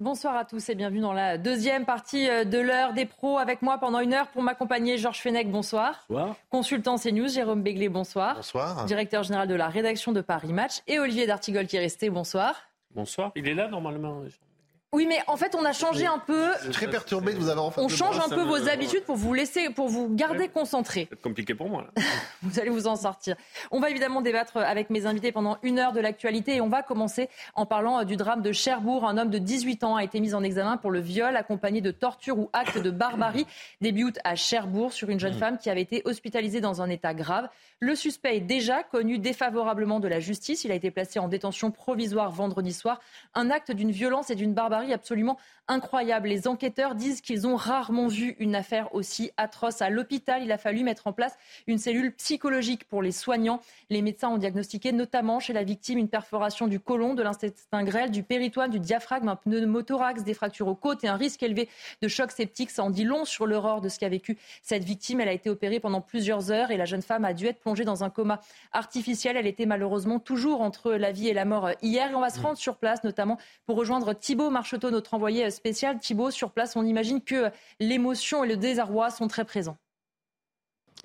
Bonsoir à tous et bienvenue dans la deuxième partie euh, de l'heure des pros. Avec moi pendant une heure pour m'accompagner, Georges Fenech, bonsoir. Bonsoir. Consultant CNews, Jérôme Béglé, bonsoir. Bonsoir. Directeur général de la rédaction de Paris Match. Et Olivier D'Artigol qui est resté, bonsoir. Bonsoir. Il est là normalement. Oui, mais en fait, on a changé un peu. Très perturbé de vous avoir en face On change un peu vos habitudes pour vous laisser, pour vous garder concentré. C'est compliqué pour moi. Là. Vous allez vous en sortir. On va évidemment débattre avec mes invités pendant une heure de l'actualité et on va commencer en parlant euh, du drame de Cherbourg. Un homme de 18 ans a été mis en examen pour le viol accompagné de torture ou acte de barbarie début août à Cherbourg sur une jeune femme qui avait été hospitalisée dans un état grave. Le suspect est déjà connu défavorablement de la justice. Il a été placé en détention provisoire vendredi soir. Un acte d'une violence et d'une barbarie absolument incroyable. Les enquêteurs disent qu'ils ont rarement vu une affaire aussi atroce. À l'hôpital, il a fallu mettre en place une cellule psychologique pour les soignants. Les médecins ont diagnostiqué notamment chez la victime une perforation du côlon, de l'intestin grêle, du péritoine, du diaphragme, un pneumothorax, des fractures aux côtes et un risque élevé de choc septique. Ça en dit long sur l'horreur de ce qu'a vécu cette victime. Elle a été opérée pendant plusieurs heures et la jeune femme a dû être plongée dans un coma artificiel. Elle était malheureusement toujours entre la vie et la mort hier. Et on va se rendre sur place, notamment pour rejoindre Thibaut Marcheteau, notre envoyé spécial. Thibaut, sur place, on imagine que l'émotion et le désarroi sont très présents.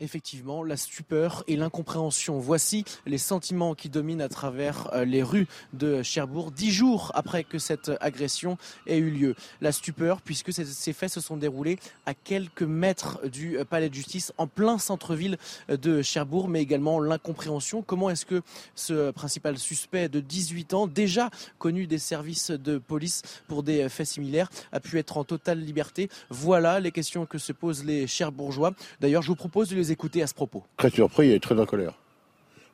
Effectivement, la stupeur et l'incompréhension. Voici les sentiments qui dominent à travers euh, les rues de Cherbourg, dix jours après que cette agression ait eu lieu. La stupeur, puisque ces faits se sont déroulés à quelques mètres du euh, palais de justice, en plein centre-ville de Cherbourg, mais également l'incompréhension. Comment est-ce que ce principal suspect de 18 ans, déjà connu des services de police pour des faits similaires, a pu être en totale liberté? Voilà les questions que se posent les Cherbourgeois. D'ailleurs, je vous propose de les écouter à ce propos. Très surpris et très en colère.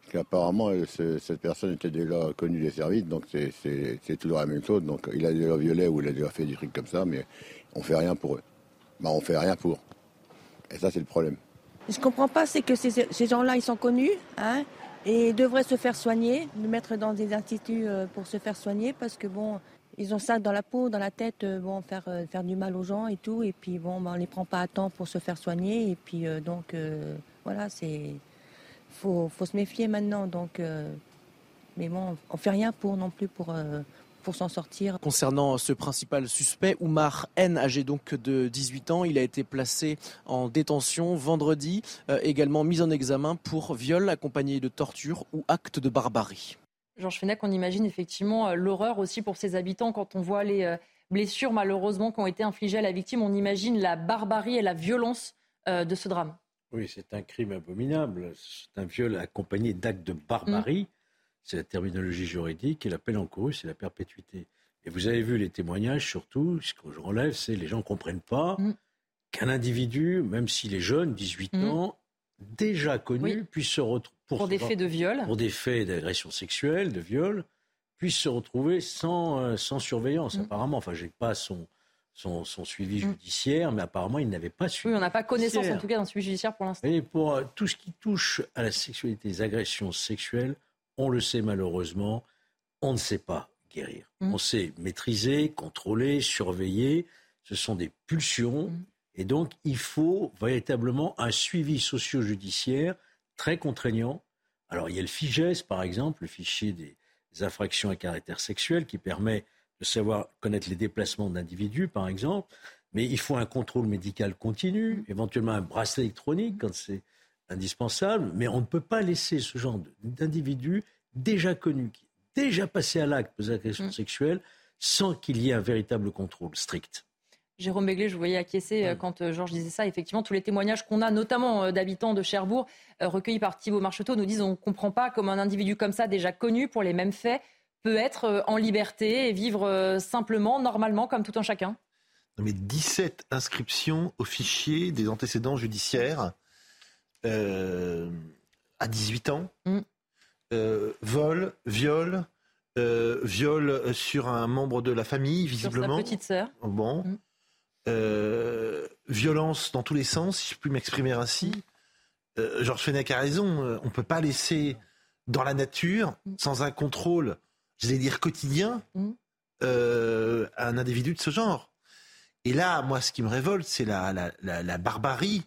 Parce qu'apparemment, euh, ce- cette personne était déjà connue des services, donc c'est- toujours la même chose. Donc il a déjà violé ou il a déjà fait des trucs comme ça, mais on fait rien pour eux. Bah, on fait rien pour. Et ça, c'est le problème. Je comprends pas, c'est que ces, ces gens-là, ils sont connus, hein, et ils devraient se faire soigner, nous mettre dans des instituts euh, pour se faire soigner, parce que bon, ils ont ça dans la peau, dans la tête, euh, bon, faire, euh, faire du mal aux gens et tout, et puis bon, ben, on les prend pas à temps pour se faire soigner, et puis euh, donc, euh, voilà, c'est, faut, faut se méfier maintenant, donc, euh, mais bon, on fait rien pour non plus pour, euh, pour s'en sortir. Concernant ce principal suspect, Oumar N, âgé donc de 18 ans, il a été placé en détention vendredi, euh, également mis en examen pour viol accompagné de torture ou acte de barbarie. Georges Fenech, on imagine effectivement euh, l'horreur aussi pour ses habitants quand on voit les euh, blessures malheureusement qui ont été infligées à la victime. On imagine la barbarie et la violence euh, de ce drame. Oui, c'est un crime abominable. C'est un viol accompagné d'actes de barbarie. C'est la terminologie juridique et la peine encourue, c'est la perpétuité. Et vous avez vu les témoignages, surtout, ce que je relève, c'est les gens ne comprennent pas Mm. qu'un individu, même s'il est jeune, 18 Mm. ans, déjà connu, Oui. puisse se retrouver Pour des faits de viol. pour des faits d'agression sexuelle, de viol, puisse se retrouver sans, euh, sans surveillance, Mm. apparemment. Enfin, je n'ai pas son, son, son suivi Mm. judiciaire, mais apparemment, il n'avait pas suivi. Oui, on n'a pas connaissance en tout cas d'un suivi judiciaire pour l'instant. Et pour euh, tout ce qui touche à la sexualité, les agressions sexuelles, on le sait malheureusement, on ne sait pas guérir. Mm. On sait maîtriser, contrôler, surveiller. Ce sont des pulsions. Et donc, il faut véritablement un suivi socio-judiciaire très contraignant. Alors, il y a le FIGES, par exemple, le fichier des infractions à caractère sexuel, qui permet de savoir connaître les déplacements d'individus, par exemple. Mais il faut un contrôle médical continu, éventuellement un bracelet électronique quand c'est indispensable. Mais on ne peut pas laisser ce genre d'individus déjà connus, qui déjà passés à l'acte des agressions Mm. sexuelles, sans qu'il y ait un véritable contrôle strict. Jérôme Béglé, je vous voyais acquiescer euh, quand euh, Georges disait ça. Effectivement, tous les témoignages qu'on a, notamment euh, d'habitants de Cherbourg, recueillis par Thibault Marcheteau, nous disent on ne comprend pas comment un individu comme ça, déjà connu pour les mêmes faits, peut être en liberté et vivre simplement, normalement, comme tout un chacun. Non, mais 17 inscriptions au fichier des antécédents judiciaires euh, à 18 ans. Mm. Euh, vol, viol, euh, viol sur un membre de la famille, Sur sa visiblement. petite sœur. Bon. Mm. Euh, violence dans tous les sens, si je puis m'exprimer ainsi. Euh, Georges Fenech a raison, euh, on ne peut pas laisser dans la nature, sans un contrôle, j'allais dire quotidien, euh, un individu de ce genre. Et là, moi, ce qui me révolte, c'est la, la, la- barbarie.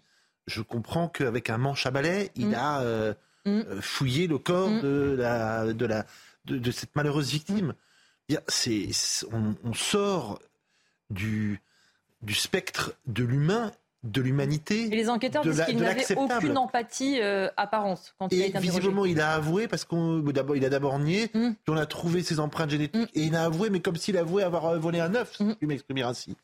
Je comprends qu'avec un manche à balai, il a fouillé le corps de, la, de, la, de, cette malheureuse victime. C'est, on sort du, du spectre de l'humain de l'humanité. Et les enquêteurs disent qu'il n'avait aucune empathie euh, apparente quand il a été visiblement, il a avoué parce qu'on d'abord il a d'abord nié, mm. puis on a trouvé ses empreintes génétiques mm. et il a avoué, mais comme s'il avouait avoir euh, volé un œuf, si mm. je m'exprimer ainsi.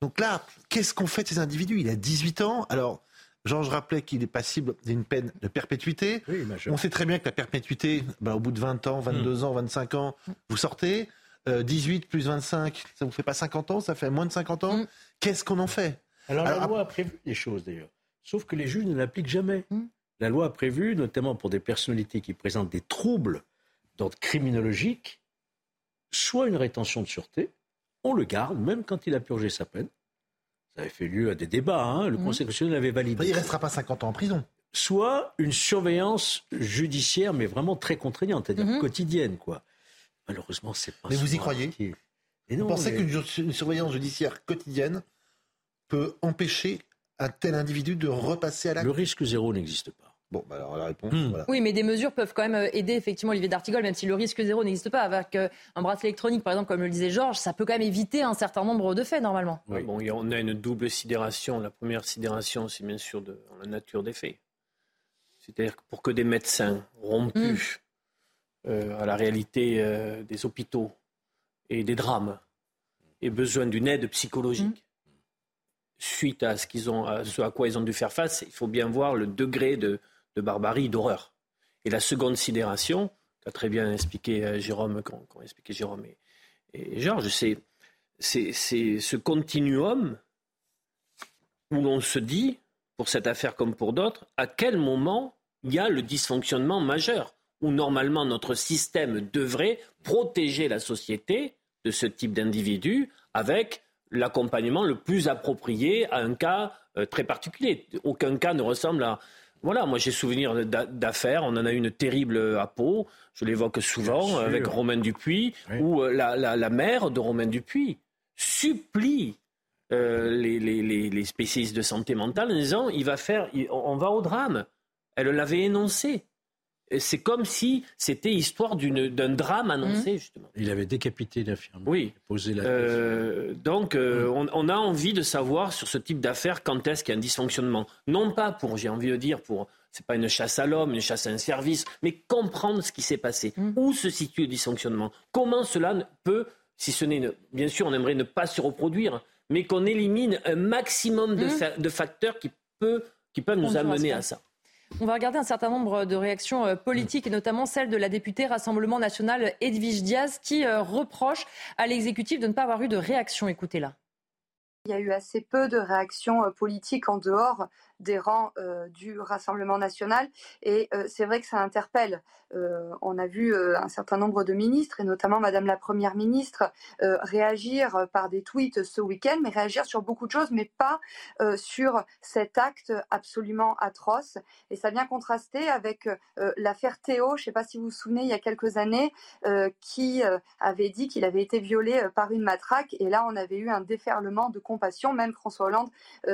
Donc là, qu'est-ce qu'on fait de ces individus? Il a 18 ans. Alors, Georges rappelait qu'il est passible d'une peine de perpétuité. on sait très bien que la perpétuité, ben, au bout de 20 ans, 22 ans, 25 ans, vous sortez. 18 euh, plus 25, ça vous fait pas 50 ans, ça fait moins de 50 ans. Qu'est-ce qu'on en fait? Alors, la loi a prévu des choses d'ailleurs, sauf que les juges ne l'appliquent jamais. Hmm. La loi a prévu, notamment pour des personnalités qui présentent des troubles d'ordre criminologique, soit une rétention de sûreté, on le garde même quand il a purgé sa peine. Ça avait fait lieu à des débats, hein. le hmm. Conseil constitutionnel avait validé. Il ne restera pas 50 ans en prison. Soit une surveillance judiciaire, mais vraiment très contraignante, c'est-à-dire hmm. quotidienne, quoi. Malheureusement, c'est pas. Mais vous y croyez Vous pensez qu'une surveillance judiciaire quotidienne peut empêcher un tel individu de repasser à l'acte? Le risque zéro n'existe pas. Bon, bah alors la réponse, hmm. Oui, mais des mesures peuvent quand même euh, aider effectivement Olivier D'Artigol, même si le risque zéro n'existe pas. Avec euh, un bracelet électronique, par exemple, comme le disait Georges, ça peut quand même éviter un certain nombre de faits, normalement. Oui. Bon, on a une double sidération. La première sidération, c'est bien sûr de, la nature des faits. C'est-à-dire que pour que des médecins rompus hmm. À la réalité des hôpitaux et des drames aient besoin d'une aide psychologique, suite à ce, qu'ils ont, à ce à quoi ils ont dû faire face, il faut bien voir le degré de, barbarie, d'horreur. Et la seconde sidération, qu'a très bien expliqué euh, Jérôme, quand, expliqué Jérôme et, et Georges, c'est, c'est, ce continuum où l'on se dit, pour cette affaire comme pour d'autres, à quel moment il y a le dysfonctionnement majeur, où normalement notre système devrait protéger la société de ce type d'individus avec l'accompagnement le plus approprié à un cas euh, très particulier. Aucun cas ne ressemble à... Voilà, moi j'ai souvenir d'affaires, on en a une terrible à Pau, je l'évoque souvent, avec Romain Dupuis, où euh, la, mère de Romain Dupuis supplie euh, les, spécialistes de santé mentale en disant il va faire, on va au drame. Elle l'avait énoncé c'est comme si c'était histoire d'un drame annoncé, mmh. justement. Il avait décapité l'infirmière. Oui. Posé la euh, donc, euh, mmh. on, a envie de savoir sur ce type d'affaires quand est-ce qu'il y a un dysfonctionnement. Non pas pour, j'ai envie de dire, pour. C'est pas une chasse à l'homme, une chasse à un service, mais comprendre ce qui s'est passé. Mmh. Où se situe le dysfonctionnement? Comment cela peut, si ce n'est. Bien sûr, on aimerait ne pas se reproduire, mais qu'on élimine un maximum de, de facteurs qui, peut, qui peuvent nous amener à ça. On va regarder un certain nombre de réactions euh, politiques, et notamment celle de la députée Rassemblement national Edwige Diaz, qui euh, reproche à l'exécutif de ne pas avoir eu de réaction. Écoutez-la. Il y a eu assez peu de réactions euh, politiques en dehors des rangs euh, du Rassemblement national. Et euh, c'est vrai que ça interpelle. Euh, on a vu un certain nombre de ministres, et notamment Madame la Première ministre, réagir par des tweets ce week-end, mais réagir sur beaucoup de choses, mais pas sur cet acte absolument atroce. Et ça vient contraster avec l'affaire Théo, je ne sais pas si vous vous souvenez, il y a quelques années, qui avait dit qu'il avait été violé par une matraque. Et là, on avait eu un déferlement de compassion. Même François Hollande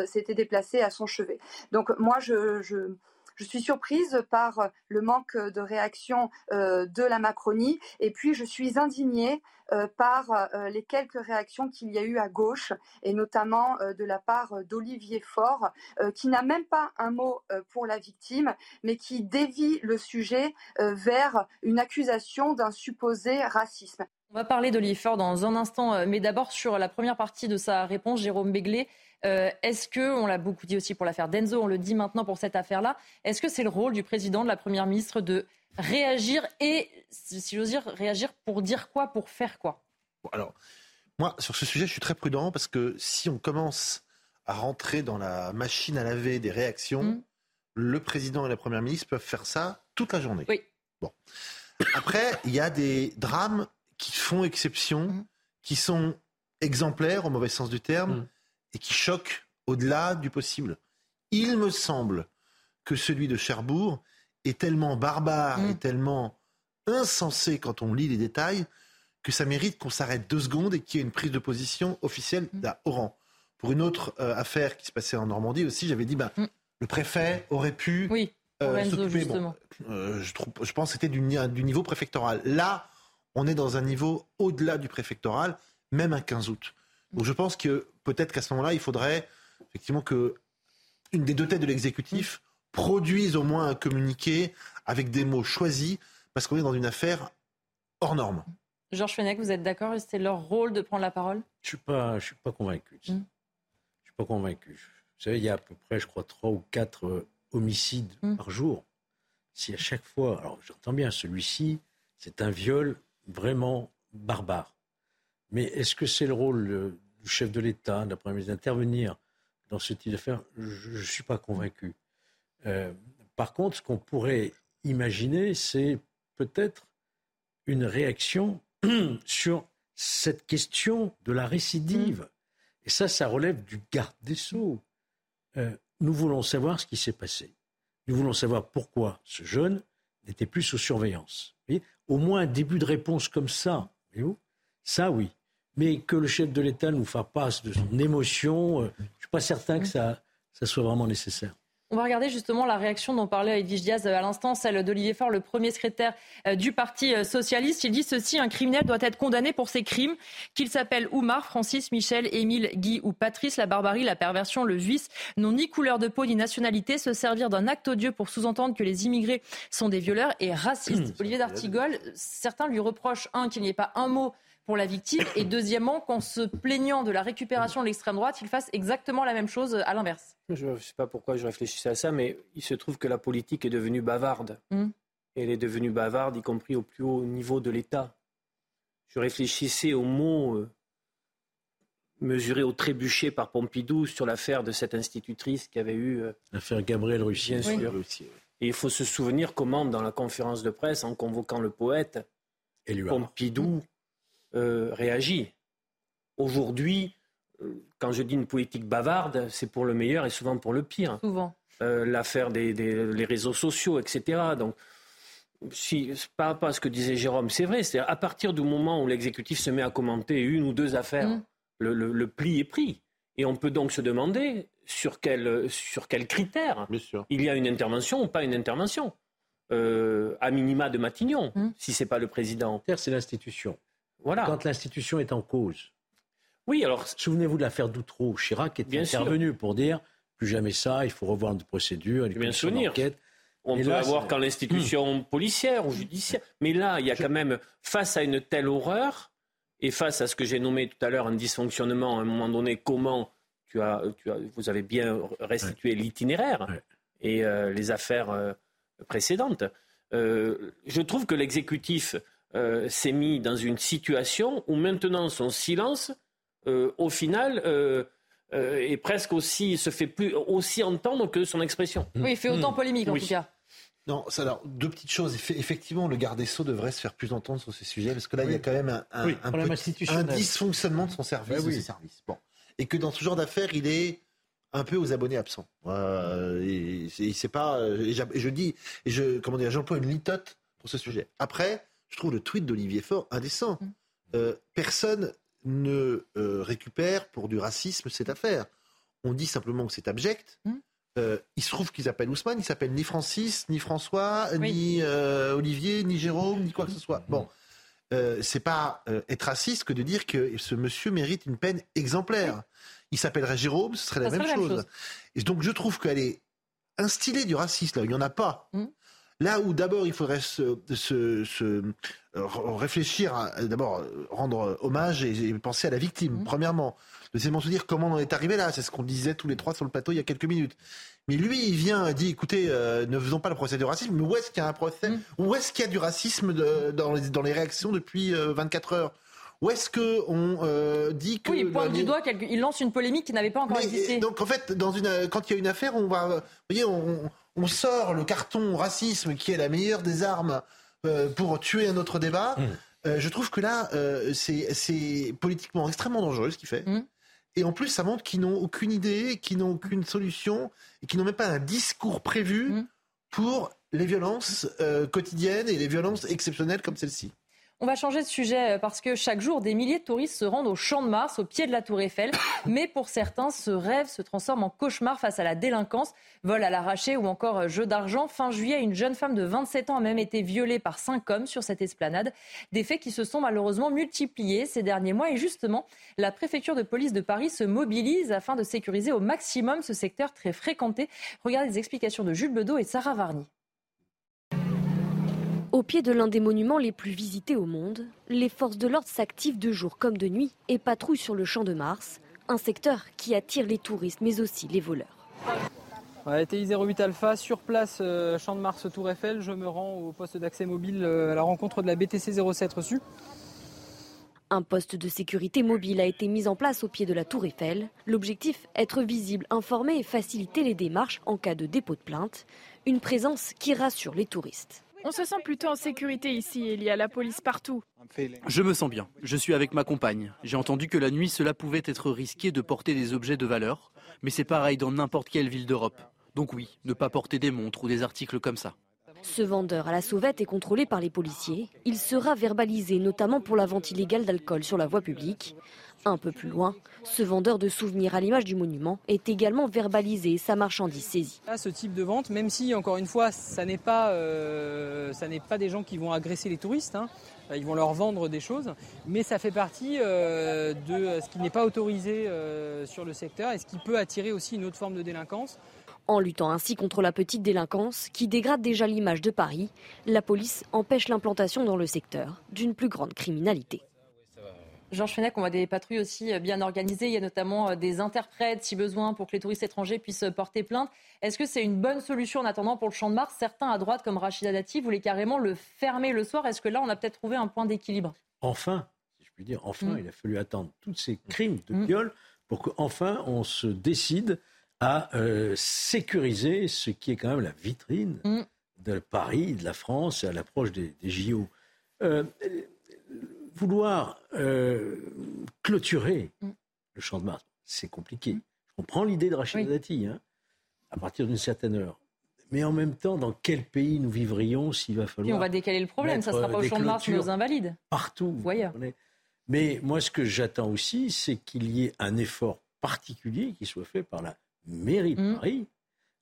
s'était déplacé à son chevet. Donc moi, je, suis surprise par le manque de réaction euh, de la Macronie et puis je suis indignée euh, par euh, les quelques réactions qu'il y a eu à gauche et notamment de la part d'Olivier Faure qui n'a même pas un mot pour la victime mais qui dévie le sujet vers une accusation d'un supposé racisme. On va parler d'Olivier Faure dans un instant mais d'abord sur la première partie de sa réponse, Jérôme Béglé. Euh, est-ce que, on l'a beaucoup dit aussi pour l'affaire Denzo, on le dit maintenant pour cette affaire-là, est-ce que c'est le rôle du président, de la première ministre de réagir et, si j'ose dire, réagir pour dire quoi, pour faire quoi? Alors, moi, sur ce sujet, je suis très prudent parce que si on commence à rentrer dans la machine à laver des réactions, mmh. le président et la première ministre peuvent faire ça toute la journée. Oui. Bon. Après, il y a des drames qui font exception, mmh. qui sont exemplaires au mauvais sens du terme. Mmh et qui choque au-delà du possible. Il me semble que celui de Cherbourg est tellement barbare et mm. tellement insensé quand on lit les détails que ça mérite qu'on s'arrête deux secondes et qu'il y ait une prise de position officielle mm. d'un rang. Pour une autre euh, affaire qui se passait en Normandie aussi, j'avais dit ben, le préfet aurait pu oui, euh, s'occuper. Euh, je, je pense que c'était du, du niveau préfectoral. Là, on est dans un niveau au-delà du préfectoral, même un 15 août. Donc je pense que peut-être qu'à ce moment-là, il faudrait effectivement que une des deux têtes de l'exécutif produise au moins un communiqué avec des mots choisis, parce qu'on est dans une affaire hors norme. Georges Fenech, vous êtes d'accord C'était leur rôle de prendre la parole? Je ne suis, pas, convaincu. Je ne suis pas convaincu. Vous savez, il y a à peu près, je crois, trois ou quatre euh, homicides mm. par jour. Si à chaque fois, alors j'entends bien, celui-ci, c'est un viol vraiment barbare. Mais est-ce que c'est le rôle euh, du chef de l'État, de la Première ministre, d'intervenir dans ce type d'affaires Je ne suis pas convaincu. Euh, par contre, ce qu'on pourrait imaginer, c'est peut-être une réaction sur cette question de la récidive. Mm. Et ça, ça relève du garde des Sceaux. Euh, nous voulons savoir ce qui s'est passé. Nous voulons savoir pourquoi ce jeune n'était plus sous surveillance. Au moins un début de réponse comme ça, ça oui. Mais que le chef de l'État nous fasse pas de son émotion, euh, je ne suis pas certain que ça soit vraiment nécessaire. On va regarder justement la réaction dont parlait Edwige Diaz à l'instant, celle d'Olivier Faure, le premier secrétaire euh, du Parti euh, socialiste. Il dit ceci, un criminel doit être condamné pour ses crimes, qu'il s'appelle Oumar, Francis, Michel, Émile, Guy ou Patrice. La barbarie, la perversion, le vice n'ont ni couleur de peau ni nationalité. Se servir d'un acte odieux pour sous-entendre que les immigrés sont des violeurs et racistes. Olivier d'Artigol, certains lui reprochent, un, qu'il n'y ait pas un mot pour la victime, et deuxièmement, qu'en se plaignant de la récupération de l'extrême droite, il fasse exactement la même chose à l'inverse. Je ne sais pas pourquoi je réfléchissais à ça, mais il se trouve que la politique est devenue bavarde. Hmm. elle est devenue bavarde, y compris au plus haut niveau de l'État. Je réfléchissais aux mots euh, mesurés au trébuchet par Pompidou sur l'affaire de cette institutrice qui avait eu. Euh, l'affaire Gabriel Russie. Bien Et il faut se souvenir comment, dans la conférence de presse, en convoquant le poète, Pompidou euh, réagit. Aujourd'hui, quand je dis une politique bavarde, c'est pour le meilleur et souvent pour le pire. Souvent. Euh, l'affaire des, des réseaux sociaux, etc. Donc, si, par rapport à ce que disait Jérôme, c'est vrai. C'est à partir du moment où l'exécutif se met à commenter une ou deux affaires, mm. le, pli est pris. Et on peut donc se demander sur quel, sur quel critère il y a une intervention ou pas une intervention. Euh, à minima de Matignon, si mm. si c'est pas le président. C'est l'institution. Voilà. Quand l'institution est en cause, oui, alors. Souvenez-vous de l'affaire d'Outreau. Chirac est intervenu pour dire plus jamais ça, il faut revoir une procédure, une bien souvenir. On peut avoir quand l'institution hmm. policière ou judiciaire. Mais là, il y a quand même, face à une telle horreur, et face à ce que j'ai nommé tout à l'heure un dysfonctionnement, à un moment donné, comment tu as, tu as vous avez bien restitué l'itinéraire et euh, les affaires euh, précédentes. Euh, je trouve que l'exécutif s'est mis dans une situation où maintenant son silence euh, au final, euh, euh, est presque aussi, se fait plus aussi entendre que son expression. Oui, il fait autant polémique en tout cas. Non, ça, alors, deux petites choses. Effectivement, le garde des Sceaux devrait se faire plus entendre sur ces sujets, parce que là, il y a quand même un, un, dysfonctionnement de son service, de ses services. Bon. Et que dans ce genre d'affaires, il est un peu aux abonnés absents. Euh, et, c'est pas. Et je dis, et je, comment dire, j'emploie une litote pour ce sujet. Après, je trouve le tweet d'Olivier Faure indécent. Mm. personne ne euh, récupère pour du racisme cette affaire. On dit simplement que c'est abject. Hmm. Euh, il se trouve qu'ils s'appellent Ousmane, ils s'appellent ni Francis, ni François, ni euh, Olivier, ni Jérôme, ni quoi que ce soit. Bon, c'est pas être raciste que de dire que ce monsieur mérite une peine exemplaire. Il s'appellerait Jérôme, ce serait la, même, chose. Et donc je trouve qu'elle est instillée du racisme là, il n'y en a pas. Là où d'abord il faudrait se, se, réfléchir d'abord rendre hommage et, penser à la victime, mmh. premièrement. Deuxièmement, se dire comment on en est arrivé là. C'est ce qu'on disait tous les trois sur le plateau il y a quelques minutes. Mais lui, il vient et dit écoutez, euh, ne faisons pas le procès du racisme, mais où est-ce qu'il y a un procès mmh. Où est-ce qu'il y a du racisme dans, les, dans les réactions depuis 24 euh, heures où est-ce que on euh, dit que oui, il pointe du doigt, il lance une polémique qui n'avait pas encore existé. Donc en fait, dans une, quand il y a une affaire, on va, vous voyez, on, on sort le carton racisme qui est la meilleure des armes euh, pour tuer un autre débat. Mmh. Euh, je trouve que là, euh, c'est politiquement extrêmement dangereux ce qu'il fait. Mmh. Et en plus, ça montre qu'ils n'ont aucune idée, qu'ils n'ont aucune solution et qu'ils n'ont même pas un discours prévu mmh. pour les violences quotidiennes et les violences exceptionnelles comme celle-ci. On va changer de sujet euh, parce que chaque jour, des milliers de touristes se rendent au Champ de Mars, au pied de la Tour Eiffel. Mais pour certains, ce rêve se transforme en cauchemar face à la délinquance, vol à l'arraché ou encore euh, jeu d'argent. Fin juillet, une jeune femme de 27 ans a même été violée par cinq hommes sur cette esplanade. Des faits qui se sont malheureusement multipliés ces derniers mois. Et justement, la préfecture de police de Paris se mobilise afin de sécuriser au maximum ce secteur très fréquenté. Regardez les explications de Jules Bedeau et Sarah Varny. Au pied de l'un des monuments les plus visités au monde, les forces de l'ordre s'activent de jour comme de nuit et patrouillent sur le champ de Mars, un secteur qui attire les touristes mais aussi les voleurs. TI 08 Alpha, sur place, euh, champ de Mars, Tour Eiffel. Je me rends au poste d'accès mobile euh, à la rencontre de la BTC 07 reçue. Un poste de sécurité mobile a été mis en place au pied de la Tour Eiffel. L'objectif, être visible, informer et faciliter les démarches en cas de dépôt de plainte. Une présence qui rassure les touristes. On se sent plutôt en sécurité ici, il y a la police partout. Je me sens bien, je suis avec ma compagne. J'ai entendu que la nuit cela pouvait être risqué de porter des objets de valeur, mais c'est pareil dans n'importe quelle ville d'Europe. Donc oui, ne pas porter des montres ou des articles comme ça. Ce vendeur à la sauvette est contrôlé par les policiers. Il sera verbalisé notamment pour la vente illégale d'alcool sur la voie publique. Un peu plus loin, ce vendeur de souvenirs à l'image du monument est également verbalisé et sa marchandise saisie. ce type de vente, même si encore une fois, ça n'est pas, euh, pas des gens qui vont agresser les touristes, hein. ils vont leur vendre des choses, mais ça fait partie euh, de ce qui n'est pas autorisé euh, sur le secteur et ce qui peut attirer aussi une autre forme de délinquance. En luttant ainsi contre la petite délinquance qui dégrade déjà l'image de Paris, la police empêche l'implantation dans le secteur d'une plus grande criminalité. Georges Fenech, on voit des patrouilles aussi bien organisées. Il y a notamment euh, des interprètes, si besoin, pour que les touristes étrangers puissent euh, porter plainte. Est-ce que c'est une bonne solution en attendant pour le Champ de Mars? Certains à droite, comme Rachida Dati, voulaient carrément le fermer le soir. Est-ce que là, on a peut-être trouvé un point d'équilibre? Enfin, si je puis dire, enfin, mm. il a fallu attendre tous ces crimes de mm. viol pour qu'enfin on se décide à sécuriser ce qui est quand même la vitrine mm. de Paris, de la France, à l'approche des, des JO vouloir euh, clôturer mm. le champ de Mars, c'est compliqué. Mm. Je comprends l'idée de Rachid Dati, hein, à partir d'une certaine heure. Mais en même temps, dans quel pays nous vivrions s'il va falloir. Puis on va décaler le problème, ça ne sera pas au champ de Mars, mais aux invalides. Partout. Voyez. Mais moi, ce que j'attends aussi, c'est qu'il y ait un effort particulier qui soit fait par la mairie de mm. Paris,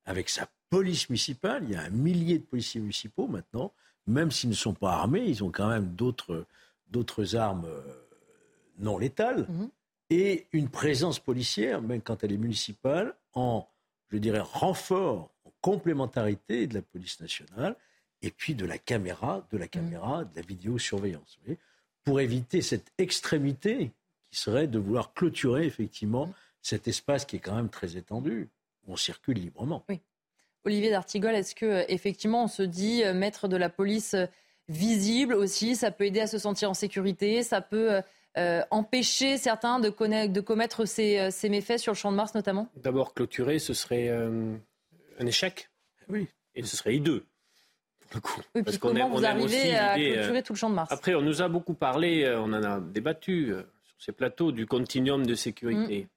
avec sa police municipale. Il y a un millier de policiers municipaux maintenant, même s'ils ne sont pas armés, ils ont quand même d'autres d'autres armes euh, non létales, mhm. et une présence policière, même quand elle est municipale, en, je dirais, renfort, en complémentarité de la police nationale, et puis de la caméra, de la caméra, de la vidéosurveillance, pour éviter cette extrémité qui serait de vouloir clôturer effectivement mhm. Cet espace qui est quand même très étendu, où on circule librement. Oui. Olivier D'Artigol, est-ce que effectivement on se dit euh, maître de la police euh, visible aussi. Ça peut aider à se sentir en sécurité. Ça peut euh, euh, empêcher certains de, de commettre euh, ces, méfaits sur le champ de Mars notamment? D'abord, clôturer, ce serait un échec. Oui. Et ce serait hideux. Pour le coup. Oui, Parce comment vous arrivez à clôturer tout le champ de Mars? Après, on nous a beaucoup parlé, on en a débattu sur ces plateaux, du continuum de sécurité mm.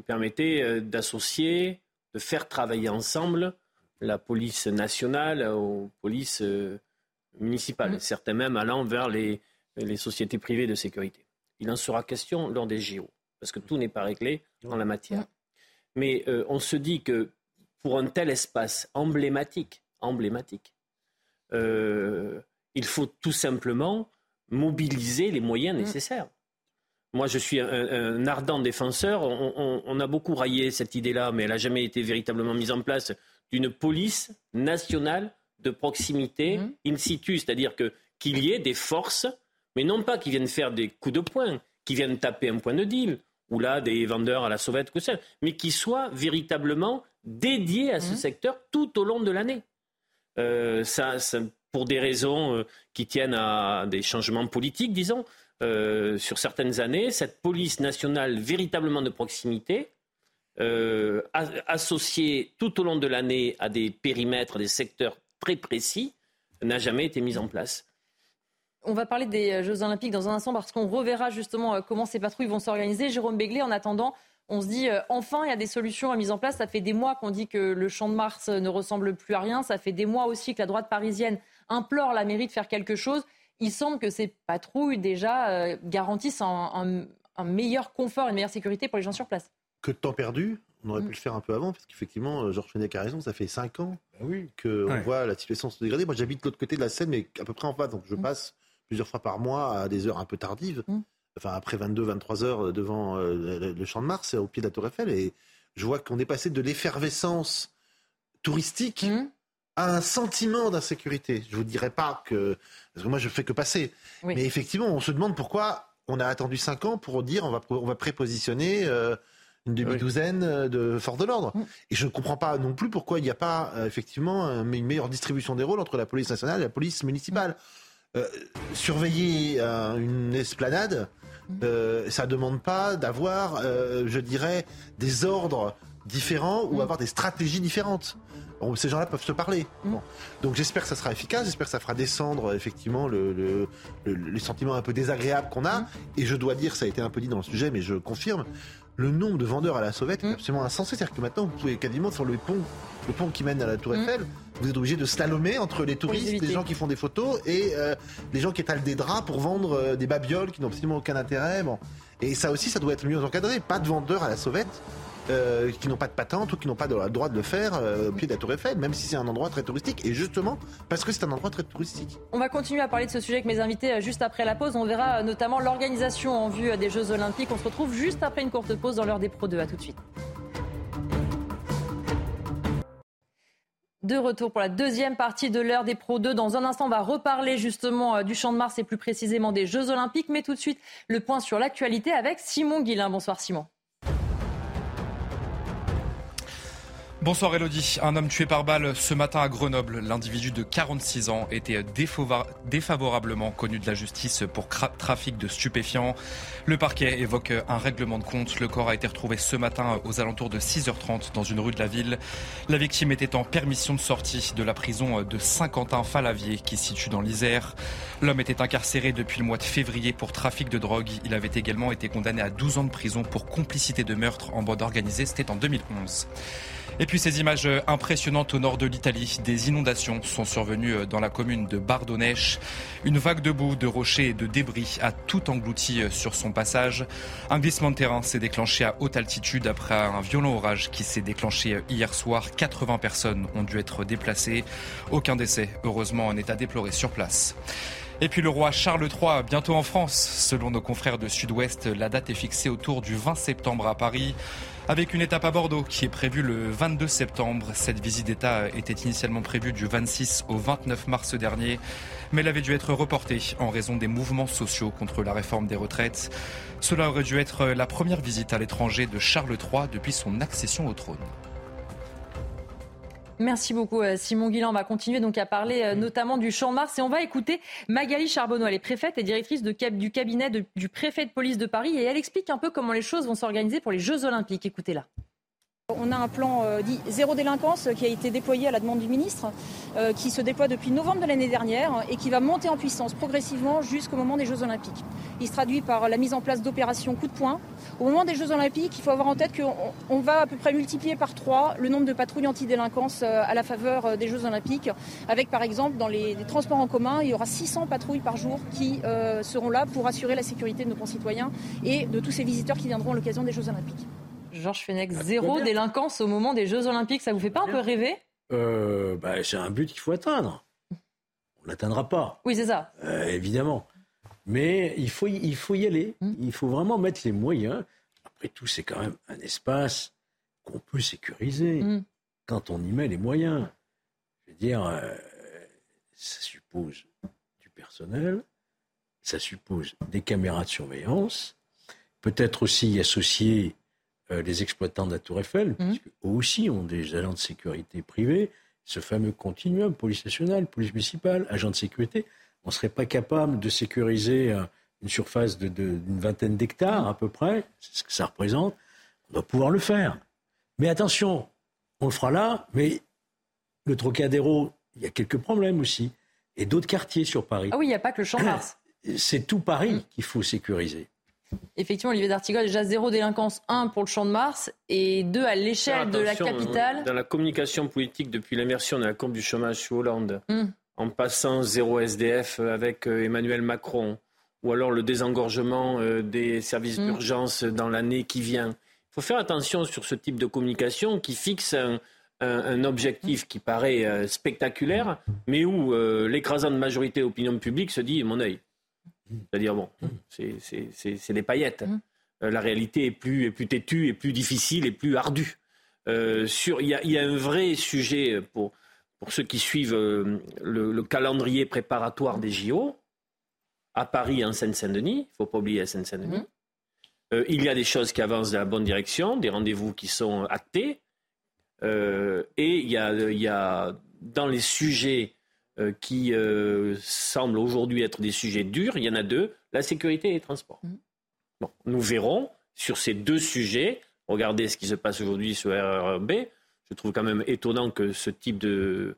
Qui permettait d'associer, de faire travailler ensemble la police nationale aux polices municipales, mm. certains même allant vers les, les sociétés privées de sécurité. Il en sera question lors des JO, parce que tout n'est pas réglé en la matière. Mm. Mais euh, on se dit que pour un tel espace emblématique, emblématique, euh, il faut tout simplement mobiliser les moyens mm. nécessaires. Moi, je suis un, ardent défenseur. On, on, a beaucoup raillé cette idée-là, mais elle n'a jamais été véritablement mise en place d'une police nationale de proximité mhm. in situ, c'est-à-dire que qu'il y ait des forces, mais non pas qui viennent faire des coups de poing, qui viennent taper un point de deal, ou là des vendeurs à la sauvette, que mais qui soient véritablement dédiés à ce mhm. secteur tout au long de l'année. Euh, ça, pour des raisons euh, qui tiennent à des changements politiques, disons, euh, sur certaines années, cette police nationale véritablement de proximité, associée tout au long de l'année à des périmètres, des secteurs très précis n'a jamais été mis en place. On va parler des euh, Jeux Olympiques dans un instant parce qu'on reverra justement euh, comment ces patrouilles vont s'organiser. Jérôme Béglé, en attendant, on se dit euh, enfin il y a des solutions à mise en place. Ça fait des mois qu'on dit que le champ de Mars ne ressemble plus à rien. Ça fait des mois aussi que la droite parisienne implore la mairie de faire quelque chose. Il semble que ces patrouilles déjà euh, garantissent un, meilleur confort, une meilleure sécurité pour les gens sur place. Que de temps perdu on aurait pu mm. le faire un peu avant, parce qu'effectivement, euh, Georges Fenech a raison, ça fait 5 ans bah oui. qu'on voit la situation se dégrader. Moi, j'habite de l'autre côté de la Seine, mais à peu près en face, donc je mm. passe plusieurs fois par mois à des heures un peu tardives, mm. enfin après 22, 23 heures devant euh, le Champ de Mars, au pied de la Tour Eiffel, et je vois qu'on est passé de l'effervescence touristique à un sentiment d'insécurité. Je vous dirais pas que, parce que moi je fais que passer, mais effectivement, on se demande pourquoi on a attendu 5 ans pour dire on va, on va prépositionner. Euh, une demi-douzaine euh, de forces de l'ordre. Mm. Et je ne comprends pas non plus pourquoi il n'y a pas euh, effectivement une meilleure distribution des rôles entre la police nationale et la police municipale. Euh, surveiller une esplanade, mm. ça ne demande pas d'avoir, je dirais, des ordres différents ou mm. avoir des stratégies différentes. ces gens-là peuvent se parler. Donc j'espère que ça sera efficace, j'espère que ça fera descendre effectivement le, le, les sentiments un peu désagréables qu'on a. Et je dois dire, ça a été un peu dit dans le sujet, mais je confirme, le nombre de vendeurs à la sauvette est mm. absolument insensé. C'est-à-dire que maintenant, vous pouvez quasiment sur le pont, le pont qui mène à la Tour mm. Eiffel, vous êtes obligé de slalomer entre les touristes, les gens qui font des photos et euh, les gens qui étalent des draps pour vendre euh, des babioles qui n'ont absolument aucun intérêt. Bon. Et ça aussi, ça doit être mieux encadré. Pas de vendeurs à la sauvette. Euh, qui n'ont pas de patente ou qui n'ont pas le droit de le faire euh, au pied de la Tour Eiffel, même si c'est un endroit très touristique. Et justement, parce que c'est un endroit très touristique. On va continuer à parler de ce sujet avec mes invités euh, juste après la pause. On verra notamment l'organisation en vue des Jeux Olympiques. On se retrouve juste après une courte pause dans l'heure des Pro 2. À tout de suite. De retour pour la deuxième partie de l'heure des Pro 2. Dans un instant, on va reparler justement du Champ de Mars et plus précisément des Jeux Olympiques. Mais tout de suite, le point sur l'actualité avec Simon Guillain. Bonsoir Simon. Bonsoir Elodie. Un homme tué par balle ce matin à Grenoble. L'individu de 46 ans était défavorablement connu de la justice pour trafic de stupéfiants. Le parquet évoque un règlement de compte. Le corps a été retrouvé ce matin aux alentours de 6h30 dans une rue de la ville. La victime était en permission de sortie de la prison de Saint-Quentin-Falavier qui se situe dans l'Isère. L'homme était incarcéré depuis le mois de février pour trafic de drogue. Il avait également été condamné à 12 ans de prison pour complicité de meurtre en bande organisée. C'était en 2011. Et puis ces images impressionnantes au nord de l'Italie. Des inondations sont survenues dans la commune de Bardonèche. Une vague de boue, de rochers et de débris a tout englouti sur son passage. Un glissement de terrain s'est déclenché à haute altitude après un violent orage qui s'est déclenché hier soir. 80 personnes ont dû être déplacées. Aucun décès, heureusement, en état déploré sur place. Et puis le roi Charles III, bientôt en France. Selon nos confrères de Sud-Ouest, la date est fixée autour du 20 septembre à Paris avec une étape à Bordeaux qui est prévue le 22 septembre. Cette visite d'État était initialement prévue du 26 au 29 mars dernier, mais elle avait dû être reportée en raison des mouvements sociaux contre la réforme des retraites. Cela aurait dû être la première visite à l'étranger de Charles III depuis son accession au trône. Merci beaucoup euh, Simon Guillain. On va continuer donc à parler euh, notamment du Champ de Mars et on va écouter Magali Charbonneau. Elle est préfète et directrice du cabinet du préfet de police de Paris et elle explique un peu comment les choses vont s'organiser pour les Jeux Olympiques. Écoutez-la. On a un plan euh, dit zéro délinquance qui a été déployé à la demande du ministre, euh, qui se déploie depuis novembre de l'année dernière et qui va monter en puissance progressivement jusqu'au moment des Jeux Olympiques. Il se traduit par la mise en place d'opérations coup de poing. Au moment des Jeux Olympiques, il faut avoir en tête qu'on va à peu près multiplier par trois le nombre de patrouilles anti-délinquance euh, à la faveur des Jeux Olympiques, avec par exemple dans les, transports en commun, il y aura 600 patrouilles par jour qui seront là pour assurer la sécurité de nos concitoyens et de tous ces visiteurs qui viendront à l'occasion des Jeux Olympiques. Georges Fenech, ah, zéro délinquance au moment des Jeux Olympiques, ça vous fait pas un peu rêver? Euh, bah, C'est un but qu'il faut atteindre. On l'atteindra pas. Oui, c'est ça. Euh, évidemment. Mais il faut, y, il faut y aller. Hmm. Il faut vraiment mettre les moyens. Après tout, c'est quand même un espace qu'on peut sécuriser hmm. quand on y met les moyens. Je veux dire, euh, ça suppose du personnel, ça suppose des caméras de surveillance, peut-être aussi associer les exploitants de la Tour Eiffel, mmh. eux aussi ont des agents de sécurité privés, ce fameux continuum, police nationale, police municipale, agents de sécurité. On ne serait pas capable de sécuriser euh, une surface d'une de, vingtaine d'hectares à peu près, c'est ce que ça représente. On doit pouvoir le faire. Mais attention, on le fera là, mais le Trocadéro, il y a quelques problèmes aussi. Et d'autres quartiers sur Paris. Ah oui, il n'y a pas que le Champ Mars. C'est tout Paris mmh. qu'il faut sécuriser. Effectivement, Olivier D'Artigol, déjà zéro délinquance, un pour le Champ de Mars et deux à l'échelle de la capitale. Dans la communication politique depuis l'immersion dans la courbe du chômage sous Hollande, hmm. en passant zéro SDF avec Emmanuel Macron, ou alors le désengorgement des services mm. d'urgence dans l'année qui vient. Il faut faire attention sur ce type de communication qui fixe un, objectif qui paraît spectaculaire, mais où l'écrasante majorité de l'opinion publique se dit mon œil. C'est-à-dire, bon, c'est des paillettes. la réalité est plus, est plus têtue, est plus difficile, et plus ardue. Euh, il y, a un vrai sujet pour, pour ceux qui suivent euh, le, calendrier préparatoire des JO à Paris, en Seine-Saint-Denis. Il ne faut pas oublier Seine-Saint-Denis. Euh, il y a des choses qui avancent dans la bonne direction, des rendez-vous qui sont actés. et il y, a, il y a dans les sujets qui semblent aujourd'hui être des sujets durs, il y en a deux, la sécurité et les transports. Mhm. Bon, nous verrons sur ces deux sujets Regardez ce qui se passe aujourd'hui sur RRB. Je trouve quand même étonnant que ce type de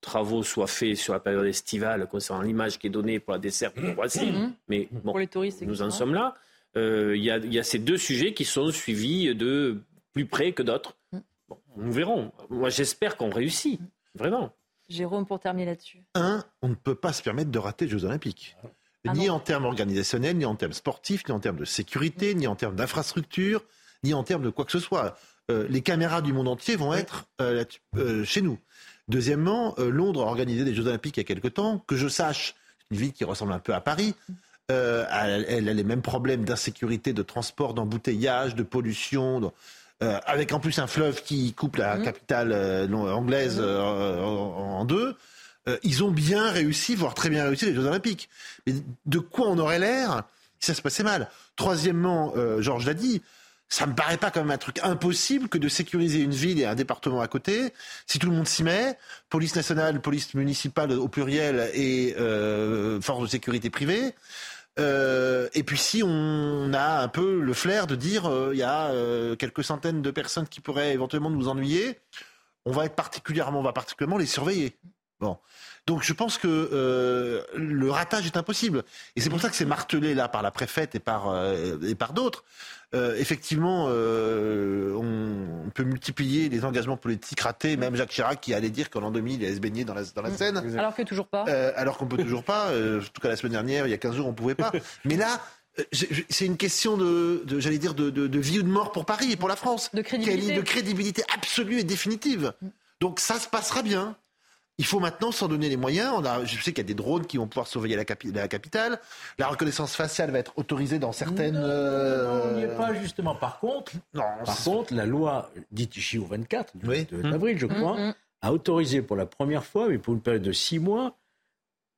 travaux soient faits sur la période estivale concernant l'image qui est donnée pour la desserte de Roissy. Mhm. Mais bon, pour les touristes, nous en sommes là. Euh, il y, a ces deux sujets qui sont suivis de plus près que d'autres. Mhm. nous verrons. Moi, j'espère qu'on réussit, vraiment. Jérôme, pour terminer là-dessus. Un, on ne peut pas se permettre de rater les Jeux Olympiques. Ah ni en termes organisationnels, ni en termes sportifs, ni en termes de sécurité, ni en termes d'infrastructure ni en termes de quoi que ce soit. Euh, les caméras du monde entier vont être euh, euh, chez nous. Deuxièmement, Londres a organisé des Jeux Olympiques il y a quelque temps. Que je sache, une ville qui ressemble un peu à Paris. elle, a les mêmes problèmes d'insécurité, de transport, d'embouteillage, de pollution. Avec en plus un fleuve qui coupe la mmh. capitale anglaise mmh. en, deux. ils ont bien réussi, voire très bien réussi les Jeux Olympiques. Mais de quoi on aurait l'air si ça se passait mal? Troisièmement, Georges l'a dit, ça me paraît pas comme un truc impossible que de sécuriser une ville et un département à côté. Si tout le monde s'y met, police nationale, police municipale au pluriel et euh, force de sécurité privée. Euh, et puis si on a un peu le flair de dire euh, il y a euh, quelques centaines de personnes qui pourraient éventuellement nous ennuyer, on va être particulièrement, on va particulièrement les surveiller. Bon. Donc je pense que euh, le ratage est impossible. Et c'est pour ça que c'est martelé là par la préfète et par, euh, et par d'autres. Euh, effectivement, on, peut multiplier les engagements politiques ratés. Même Jacques Chirac qui allait dire qu'en l'an 2000, il allait se baigner dans la, dans la mm. Seine. Alors que toujours pas. alors qu'on peut toujours pas. en tout cas, la semaine dernière, il y a 15 jours, on pouvait pas. Mais là, c'est une question de, de j'allais dire, de, de, de, vie ou de mort pour Paris et pour la France. De crédibilité. De crédibilité absolue et définitive. Mm. Donc ça se passera bien. Il faut maintenant s'en donner les moyens. On a, je sais qu'il y a des drones qui vont pouvoir surveiller la, capitale. La reconnaissance faciale va être autorisée dans certaines. Non, on n'y est pas justement. Par contre, non, par contre, la loi dite JO24 oui. d'avril, je mmh. crois, mmh. a autorisé pour la première fois, mais pour une période de six mois,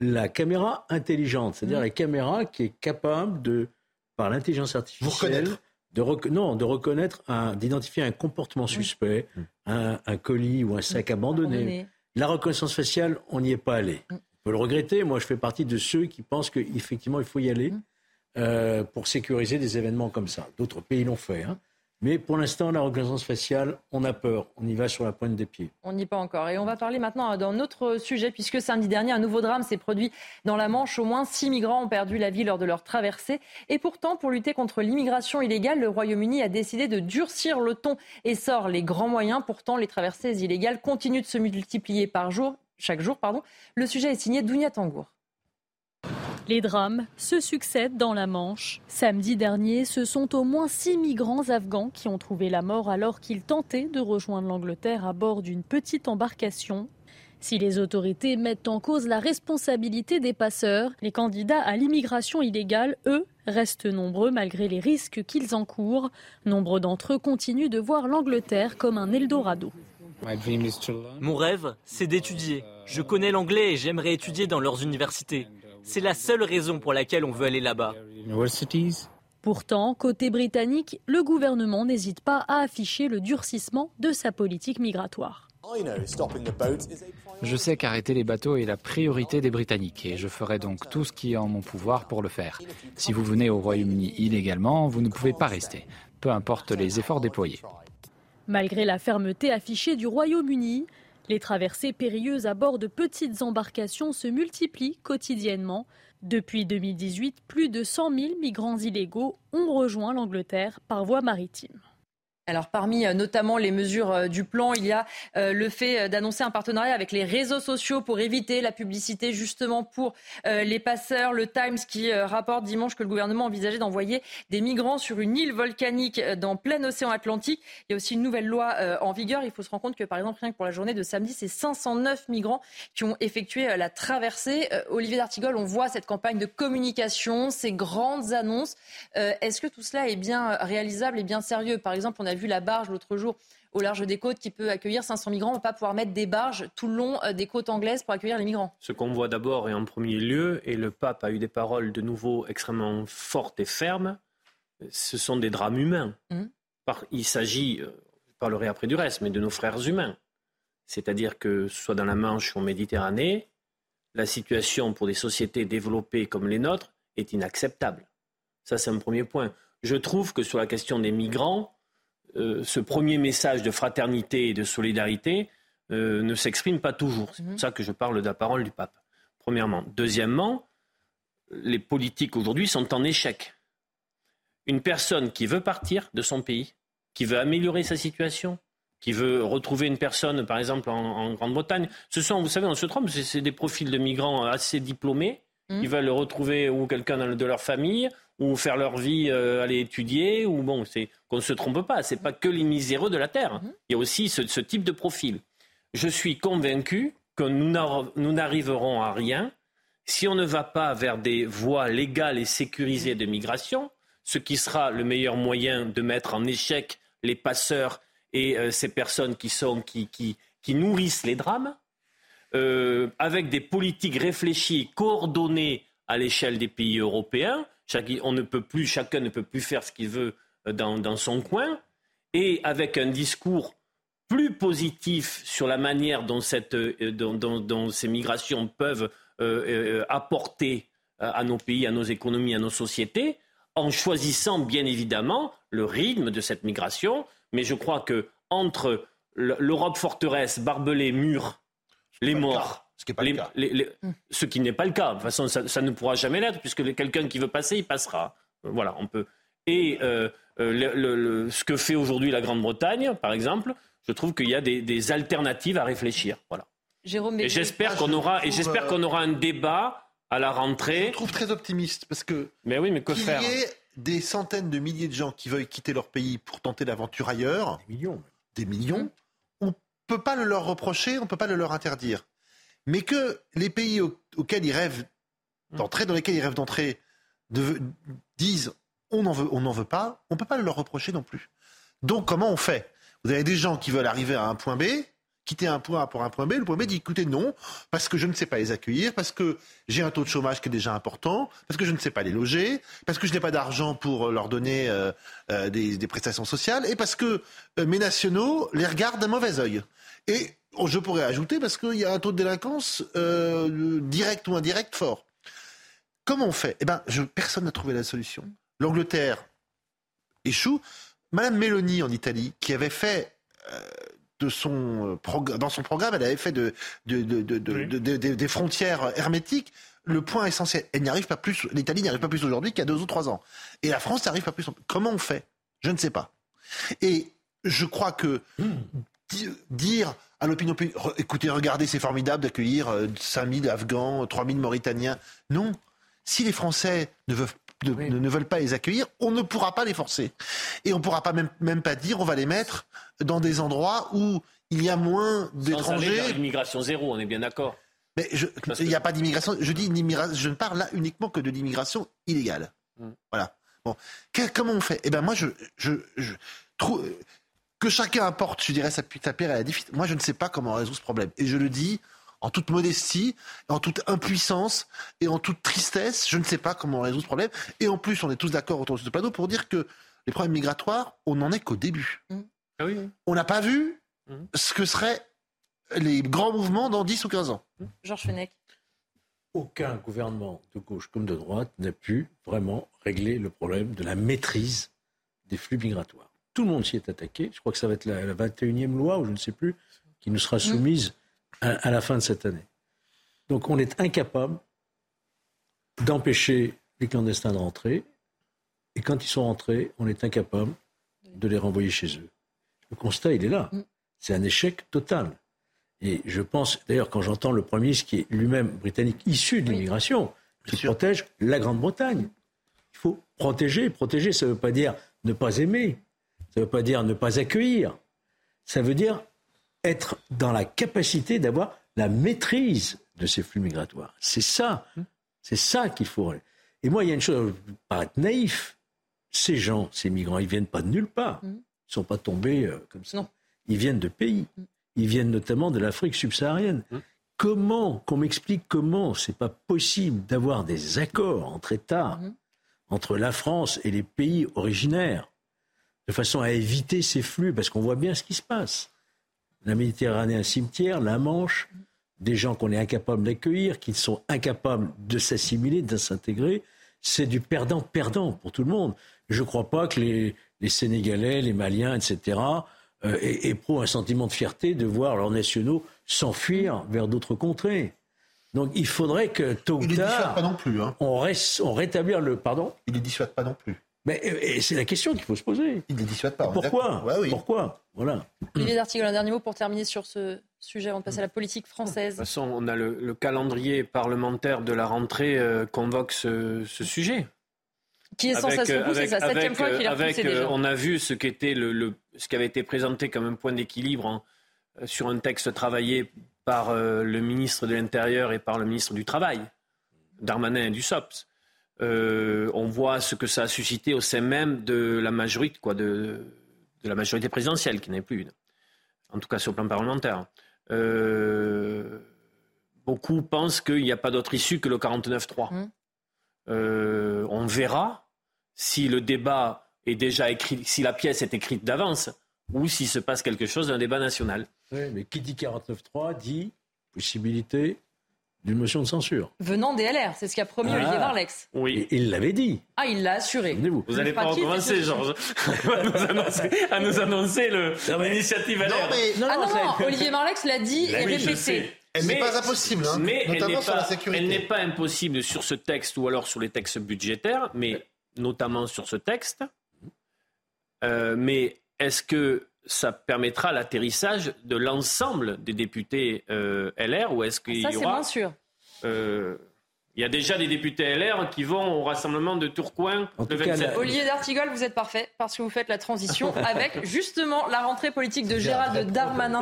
la caméra intelligente, c'est-à-dire mmh. la caméra qui est capable de, par l'intelligence artificielle, de non, de reconnaître, d'identifier un comportement suspect, un, colis ou un sac abandonné la reconnaissance faciale, on n'y est pas allé. Mm. On peut le regretter. Moi, je fais partie de ceux qui pensent qu'effectivement, il faut y aller mm. euh, pour sécuriser des événements comme ça. D'autres pays l'ont fait. Hein. Mais pour l'instant, la reconnaissance faciale, on a peur. On y va sur la pointe des pieds. On n'y est pas encore. Et on va parler maintenant d'un autre sujet, puisque samedi dernier, un nouveau drame s'est produit dans la Manche. Au moins six migrants ont perdu la vie lors de leur traversée. Et pourtant, pour lutter contre l'immigration illégale, le Royaume-Uni a décidé de durcir le ton et sort les grands moyens. Pourtant, les traversées illégales continuent de se multiplier par jour, chaque jour. Pardon. Le sujet est signé Dounia Tangour. Les drames se succèdent dans la Manche. Samedi dernier, ce sont au moins six migrants afghans qui ont trouvé la mort alors qu'ils tentaient de rejoindre l'Angleterre à bord d'une petite embarcation. Si les autorités mettent en cause la responsabilité des passeurs, les candidats à l'immigration illégale, eux, restent nombreux malgré les risques qu'ils encourent. Nombre d'entre eux continuent de voir l'Angleterre comme un Eldorado. Mon rêve, c'est d'étudier. Je connais l'anglais et j'aimerais étudier dans leurs universités. C'est la seule raison pour laquelle on veut aller là-bas. Pourtant, côté britannique, le gouvernement n'hésite pas à afficher le durcissement de sa politique migratoire. Je sais qu'arrêter les bateaux est la priorité des Britanniques et je ferai donc tout ce qui est en mon pouvoir pour le faire. Si vous venez au Royaume-Uni illégalement, vous ne pouvez pas rester, peu importe les efforts déployés. Malgré la fermeté affichée du Royaume-Uni, les traversées périlleuses à bord de petites embarcations se multiplient quotidiennement. Depuis 2018, plus de 100 000 migrants illégaux ont rejoint l'Angleterre par voie maritime. Alors parmi euh, notamment les mesures euh, du plan, il y a euh, le fait d'annoncer un partenariat avec les réseaux sociaux pour éviter la publicité justement pour les passeurs. Le Times qui rapporte dimanche que le gouvernement envisageait d'envoyer des migrants sur une île volcanique dans plein océan Atlantique. Il y a aussi une nouvelle loi en vigueur. Il faut se rendre compte que par exemple rien que pour la journée de samedi, c'est 509 migrants qui ont effectué la traversée. Olivier D'Artigol, on voit cette campagne de communication, ces grandes annonces. Est-ce que tout cela est bien réalisable et bien sérieux? Par exemple, on a vu la barge l'autre jour au large des côtes qui peut accueillir 500 migrants. On ne va pas pouvoir mettre des barges tout le long euh, des côtes anglaises pour accueillir les migrants. Ce qu'on voit d'abord et en premier lieu, et le pape a eu des paroles de nouveau extrêmement fortes et fermes, ce sont des drames humains. Mmh. Il s'agit, euh, je parlerai après du reste, mais de nos frères humains. C'est-à-dire que ce soit dans la Manche ou en Méditerranée, la situation pour des sociétés développées comme les nôtres est inacceptable. Ça, c'est un premier point. Je trouve que sur la question des migrants, euh, ce premier message de fraternité et de solidarité euh, ne s'exprime pas toujours. C'est pour mhm. ça que je parle de la parole du pape, premièrement. Deuxièmement, les politiques aujourd'hui sont en échec. Une personne qui veut partir de son pays, qui veut améliorer sa situation, qui veut retrouver une personne, par exemple, en, Grande-Bretagne, ce sont, vous savez, on se trompe, c'est des profils de migrants assez diplômés, qui mhm. veulent retrouver ou quelqu'un de leur famille, ou faire leur vie, euh, aller étudier, ou bon, c'est qu'on ne se trompe pas, c'est pas que les miséreux de la terre. Mhm. Il y a aussi ce, type de profil. Je suis convaincu que nous n'arriverons à rien si on ne va pas vers des voies légales et sécurisées de migration, ce qui sera le meilleur moyen de mettre en échec les passeurs et euh, ces personnes qui, sont, qui, qui, qui nourrissent les drames, euh, avec des politiques réfléchies, coordonnées à l'échelle des pays européens, on ne peut plus, chacun ne peut plus faire ce qu'il veut euh, dans, son coin, et avec un discours plus positif sur la manière dont, euh, ces migrations peuvent euh, apporter à nos pays, à nos économies, à nos sociétés, en choisissant bien évidemment le rythme de cette migration. Mais je crois que entre l'Europe forteresse, barbelée, mure, les morts, ce qui n'est pas, le cas. ce qui n'est pas le cas. De toute façon, ça, ne pourra jamais l'être, puisque quelqu'un qui veut passer, il passera. Voilà, on peut. Et euh, euh, ce que fait aujourd'hui la Grande-Bretagne, par exemple, je trouve qu'il y a des, alternatives à réfléchir. Voilà. Jérôme et j'espère qu'on aura, et j'espère euh, qu'on aura un débat à la rentrée. Je trouve très optimiste parce que. Mais oui, mais que faire y ait des centaines de milliers de gens qui veulent quitter leur pays pour tenter l'aventure ailleurs. Des millions. Des millions. On ne peut pas le leur reprocher, on ne peut pas le leur interdire mais que les pays auxquels ils rêvent d'entrer, dans lesquels ils rêvent d'entrer, disent on n'en veut, on n'en veut pas, on ne peut pas le leur reprocher non plus. Donc comment on fait? Vous avez des gens qui veulent arriver à un point B, quitter un point A pour un point B, le point B dit écoutez non, parce que je ne sais pas les accueillir, parce que j'ai un taux de chômage qui est déjà important, parce que je ne sais pas les loger, parce que je n'ai pas d'argent pour leur donner euh, euh, des, des, prestations sociales, et parce que euh, mes nationaux les regardent d'un mauvais œil. Et je pourrais ajouter parce qu'il y a un taux de délinquance euh, direct ou indirect fort. Comment on fait? Eh ben, personne n'a trouvé la solution. L'Angleterre échoue. Madame Meloni en Italie, qui avait fait euh, de son euh, dans son programme, elle avait fait de, des frontières hermétiques le point essentiel. Elle n'y arrive pas plus. L'Italie n'y arrive pas plus aujourd'hui qu'il y a deux ou trois ans. Et la France n'y arrive pas plus. Comment on fait? Je ne sais pas. Et je crois que dire à l'opinion publique, écoutez, regardez, c'est formidable d'accueillir 5000 euh, Afghans, 3000 Mauritaniens. Non. Si les Français ne veulent, ne, veulent pas les accueillir, on ne pourra pas les forcer. Et on ne pourra pas même, même pas dire on va les mettre dans des endroits où il y a moins d'étrangers. Immigration zéro, on est bien d'accord. Mais il n'y a pas d'immigration. Je dis je ne parle là uniquement que de l'immigration illégale. Hum. Voilà. Bon, comment on fait? Eh ben moi, je, je, je trouve que chacun apporte, je dirais, sa, sa pierre à la difficulté. Moi, je ne sais pas comment résoudre ce problème. Et je le dis en toute modestie, en toute impuissance et en toute tristesse. Je ne sais pas comment résoudre ce problème. Et en plus, on est tous d'accord autour de ce plateau pour dire que les problèmes migratoires, on n'en est qu'au début. Mmh. Ah oui. On n'a pas vu mmh. ce que seraient les grands mouvements dans 10 ou 15 ans. Mmh. Georges Fenech. Aucun gouvernement de gauche comme de droite n'a pu vraiment régler le problème de la maîtrise des flux migratoires. Tout le monde s'y est attaqué. Je crois que ça va être la, 21e loi, ou je ne sais plus, qui nous sera soumise à, la fin de cette année. Donc on est incapable d'empêcher les clandestins de rentrer. Et quand ils sont rentrés, on est incapable de les renvoyer chez eux. Le constat, il est là. Mm. C'est un échec total. Et je pense, d'ailleurs, quand j'entends le Premier ministre, qui est lui-même britannique, issu de l'immigration, qui protège la Grande-Bretagne. Il faut protéger. Protéger, ça ne veut pas dire ne pas aimer. Ça ne veut pas dire ne pas accueillir. Ça veut dire être dans la capacité d'avoir la maîtrise de ces flux migratoires. C'est ça. C'est ça qu'il faut. Et moi, il y a une chose, pas être naïf. Ces gens, ces migrants, ils viennent pas de nulle part. Ils ne sont pas tombés euh, comme ça. Ils viennent de pays. Ils viennent notamment de l'Afrique subsaharienne. Comment, qu'on m'explique comment c'est pas possible d'avoir des accords entre États, entre la France et les pays originaires, de façon à éviter ces flux, parce qu'on voit bien ce qui se passe. La Méditerranée, un cimetière, la Manche, des gens qu'on est incapable d'accueillir, qui sont incapables de s'assimiler, de s'intégrer, c'est du perdant-perdant pour tout le monde. Je ne crois pas que les, les Sénégalais, les Maliens, etc., euh, éprouvent un sentiment de fierté de voir leurs nationaux s'enfuir vers d'autres contrées. Donc il faudrait que tôt ou Il les dissuade tard, pas non plus. Hein. on, reste, on rétablir le pardon? Il les dissuade pas non plus. Mais c'est la question qu'il faut se poser. Il les dissuade pas. Pourquoi d'accord. Ouais, oui. Pourquoi Voilà. Olivier un dernier mot pour terminer sur ce sujet avant de passer à la politique De française. toute façon, on a le, le calendrier parlementaire de la rentrée euh, convoque ce, ce sujet. Qui est repoussé, c'est la septième avec, fois qu'il est euh, avec, euh, déjà. On a vu ce, qu'était le, le- ce qui avait été présenté comme un point d'équilibre euh, sur un texte travaillé par euh, le ministre de l'Intérieur et par le ministre du Travail, Darmanin et du SOPS. Euh, on voit ce que ça a suscité au sein même de la majorité, quoi, de, de la majorité présidentielle, qui n'est plus une. En tout cas sur le plan parlementaire. Euh, beaucoup pensent qu'il n'y a pas d'autre issue que le 49-3. Mmh. Euh, on verra si le débat est déjà écrit, si la pièce est écrite d'avance, ou s'il se passe quelque chose d'un débat national. Oui, mais qui dit 49.3 dit possibilité d'une motion de censure. Venant des LR, c'est ce qu'a promis Ah. Olivier Marlex. Oui. Et il l'avait dit. Ah, il l'a assuré. Vous n'allez pas recommencer, Georges, à nous annoncer, l'initiative LR. Non, mais ah non, non, Olivier Marlex l'a dit et répété. Elle n'est pas impossible, hein, mais elle notamment n'est sur pas- la sécurité. Elle n'est pas impossible sur ce texte ou alors sur les textes budgétaires, mais notamment sur ce texte. Euh, mais est-ce que ça permettra l'atterrissage de l'ensemble des députés euh, LR ou est-ce qu'il Ça, y c'est aura moins sûr. euh, il y a déjà des députés LR qui vont au rassemblement de Tourcoing En le tout cas, 27. la- Olivier D'Artigol, vous êtes parfait parce que vous faites la transition avec justement la rentrée politique de Gérald Darmanin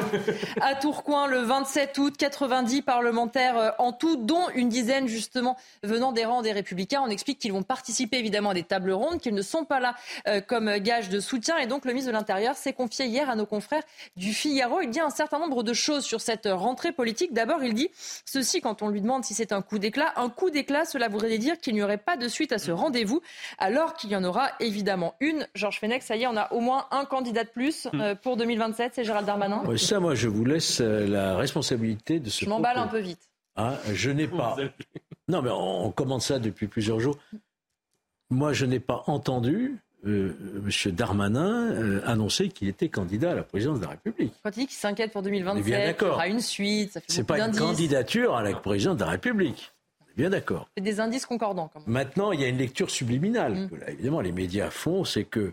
à Tourcoing le 27 août. 90 parlementaires euh, en tout, dont une dizaine justement venant des rangs des Républicains. On explique qu'ils vont participer évidemment à des tables rondes, qu'ils ne sont pas là euh, comme gage de soutien. Et donc le ministre de l'Intérieur s'est confié hier à nos confrères du Figaro. Il dit un certain nombre de choses sur cette rentrée politique. D'abord, il dit ceci quand on lui demande si c'est un coup d'éclat. Un coup d'éclat, cela voudrait dire qu'il n'y aurait pas de suite à ce rendez-vous, alors qu'il y en aura évidemment une. Georges Fenech, ça y est, on a au moins un candidat de plus euh, pour 2027, c'est Gérald Darmanin? Ça, moi, je vous laisse euh, la responsabilité de ce Je m'emballe un peu vite. Hein, je n'ai pas. Non, mais on, commente ça depuis plusieurs jours. Moi, je n'ai pas entendu euh, M. Darmanin euh, annoncer qu'il était candidat à la présidence de la République. Quand il dit qu'il s'inquiète pour On est 2027, bien il y aura une suite, ça fait C'est pas une candidature à la présidence de la République. Bien d'accord. C'est des indices concordants quand même. Maintenant, il y a une lecture subliminale Mm. que là, évidemment, les médias font, c'est que